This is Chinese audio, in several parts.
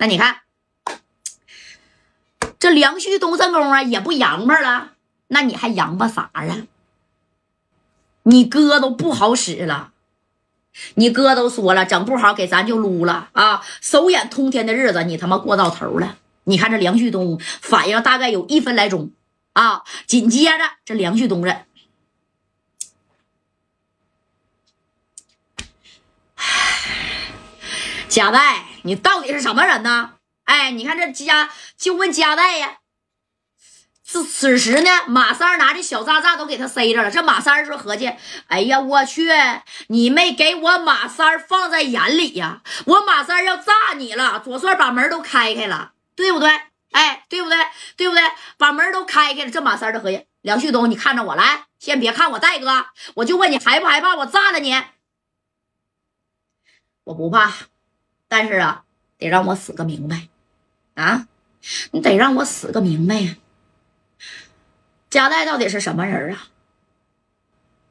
那你看，这梁旭东这功啊也不洋巴了，那你还洋巴啥呀？你哥都不好使了，你哥都说了，整不好给咱就撸了啊！手眼通天的日子，你他妈过到头了。你看这梁旭东反应大概有一分来钟啊，紧接着这梁旭东这，贾代，你到底是什么人呢？哎，你看这家就问家代呀。此此时呢，马三拿着小炸炸都给他塞着了。这马三说：“合计，哎呀，我去，你没给我马三放在眼里呀！我马三要炸你了。”左帅把门都开开了，对不对？哎，对不对？对不对？把门都开开了。这马三的合计，梁旭东，你看着我来，先别看我戴哥，我就问你害不害怕？我炸了你，我不怕。但是啊，得让我死个明白啊！你得让我死个明白呀！贾代到底是什么人啊？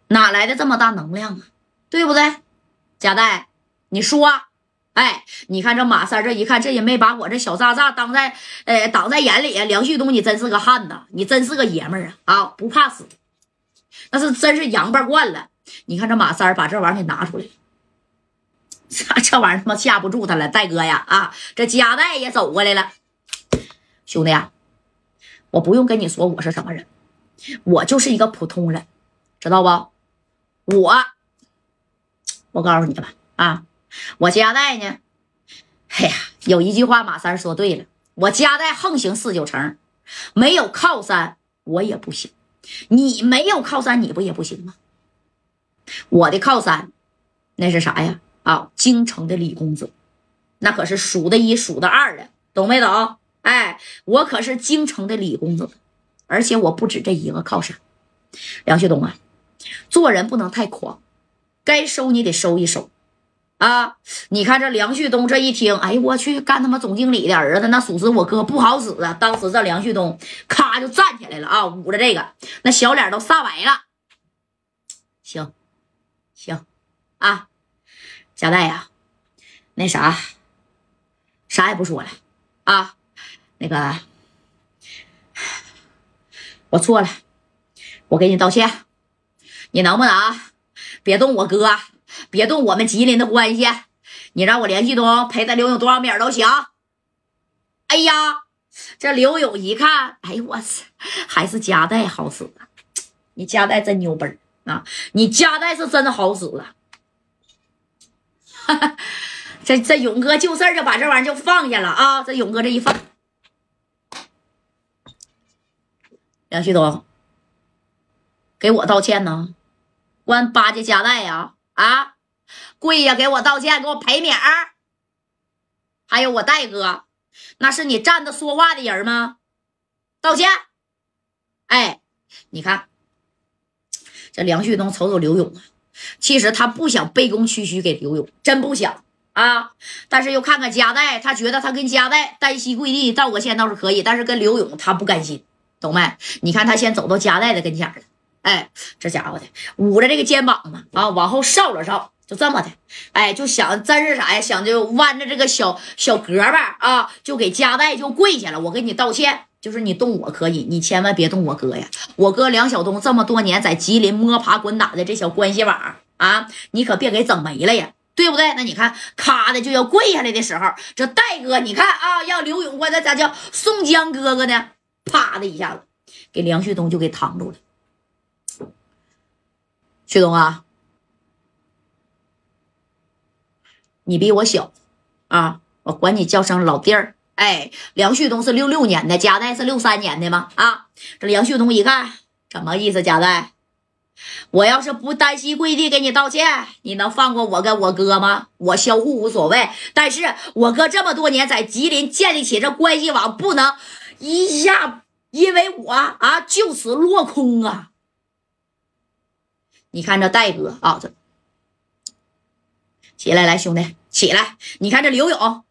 哪来的这么大能量啊？对不对？贾代，你说，哎，你看这马三这一看，这也没把我这小渣渣当在，呃，挡在眼里啊。梁旭东，你真是个汉子，你真是个爷们儿啊！啊，不怕死，那是真是洋巴惯了。你看这马三把这玩意儿给拿出来。这这这玩意儿他妈吓不住他了，戴哥呀啊！这加代也走过来了，兄弟啊，我不用跟你说我是什么人，我就是一个普通人，知道不？我，我告诉你吧啊，我加代呢，哎呀，有一句话马三说对了，我加代横行四九城，没有靠山我也不行，你没有靠山你不也不行吗？我的靠山那是啥呀？啊，京城的李公子，那可是数的一数的二的，懂没懂？哎，我可是京城的李公子，而且我不止这一个靠山。梁旭东啊，做人不能太狂，该收你得收一收啊！你看这梁旭东这一听，哎呦我去，干他妈总经理的儿子，那属实我哥不好使啊！当时这梁旭东咔就站起来了啊，捂着这个，那小脸都煞白了。行，行，啊。贾代呀，那啥，啥也不说了啊。那个，我错了，我给你道歉。你能不能别动我哥，别动我们吉林的关系？你让我联系东陪他刘勇多少米都行。哎呀，这刘勇一看，哎呦我操，还是加代好使啊！你加代真牛掰啊！你加代是真好使啊！这这勇哥就事儿就把这玩意儿就放下了啊！这勇哥这一放，梁旭东给我道歉呢，关八戒夹带呀啊，跪下给我道歉，给我赔米儿。还有我戴哥，那是你站着说话的人吗？道歉。哎，你看这梁旭东瞅瞅刘勇啊。其实他不想卑躬屈膝给刘勇，真不想啊！但是又看看加代，他觉得他跟加代单膝跪地道个歉倒是可以，但是跟刘勇他不甘心，懂没？你看他先走到加代的跟前了，哎，这家伙的捂着这个肩膀嘛，啊，往后稍了稍，就这么的，哎，就想真是啥呀？想就弯着这个小小胳膊啊，就给加代就跪下了，我给你道歉。就是你动我可以，你千万别动我哥呀！我哥梁晓东这么多年在吉林摸爬滚打的这小关系网啊，你可别给整没了呀，对不对？那你看，咔的就要跪下来的时候，这戴哥，你看啊，让刘永关那咋叫宋江哥哥呢？啪的一下子，给梁旭东就给扛住了。旭东啊，你比我小啊，我管你叫声老弟儿。哎，梁旭东是六六年的，贾代是六三年的吗？啊，这梁旭东一看，什么意思？贾代，我要是不单膝跪地给你道歉，你能放过我跟我哥吗？我销户无所谓，但是我哥这么多年在吉林建立起这关系网，不能一下因为我啊就此落空啊！你看这戴哥啊，这起来，来兄弟起来，你看这刘勇。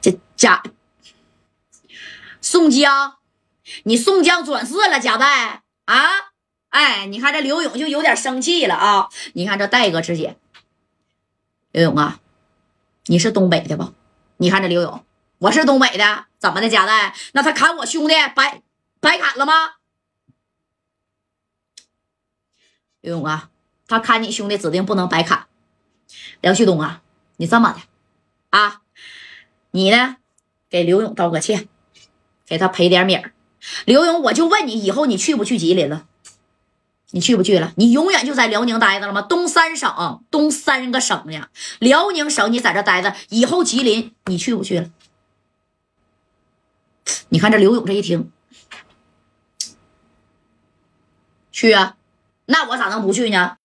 这贾宋江，你宋江转世了，贾代啊！哎，你看这刘勇就有点生气了啊！你看这戴哥直接，刘勇啊，你是东北的不？你看这刘勇，我是东北的，怎么的？贾代，那他砍我兄弟白白砍了吗？刘勇啊，他砍你兄弟指定不能白砍。梁旭东啊，你这么的啊，你呢给刘勇道个歉，给他赔点米儿。刘勇，我就问你，以后你去不去吉林了？你去不去了？你永远就在辽宁待着了吗？东三省，东三个省呢？辽宁省你在这待着，以后吉林你去不去了？你看这刘勇这一听，去啊，那我咋能不去呢？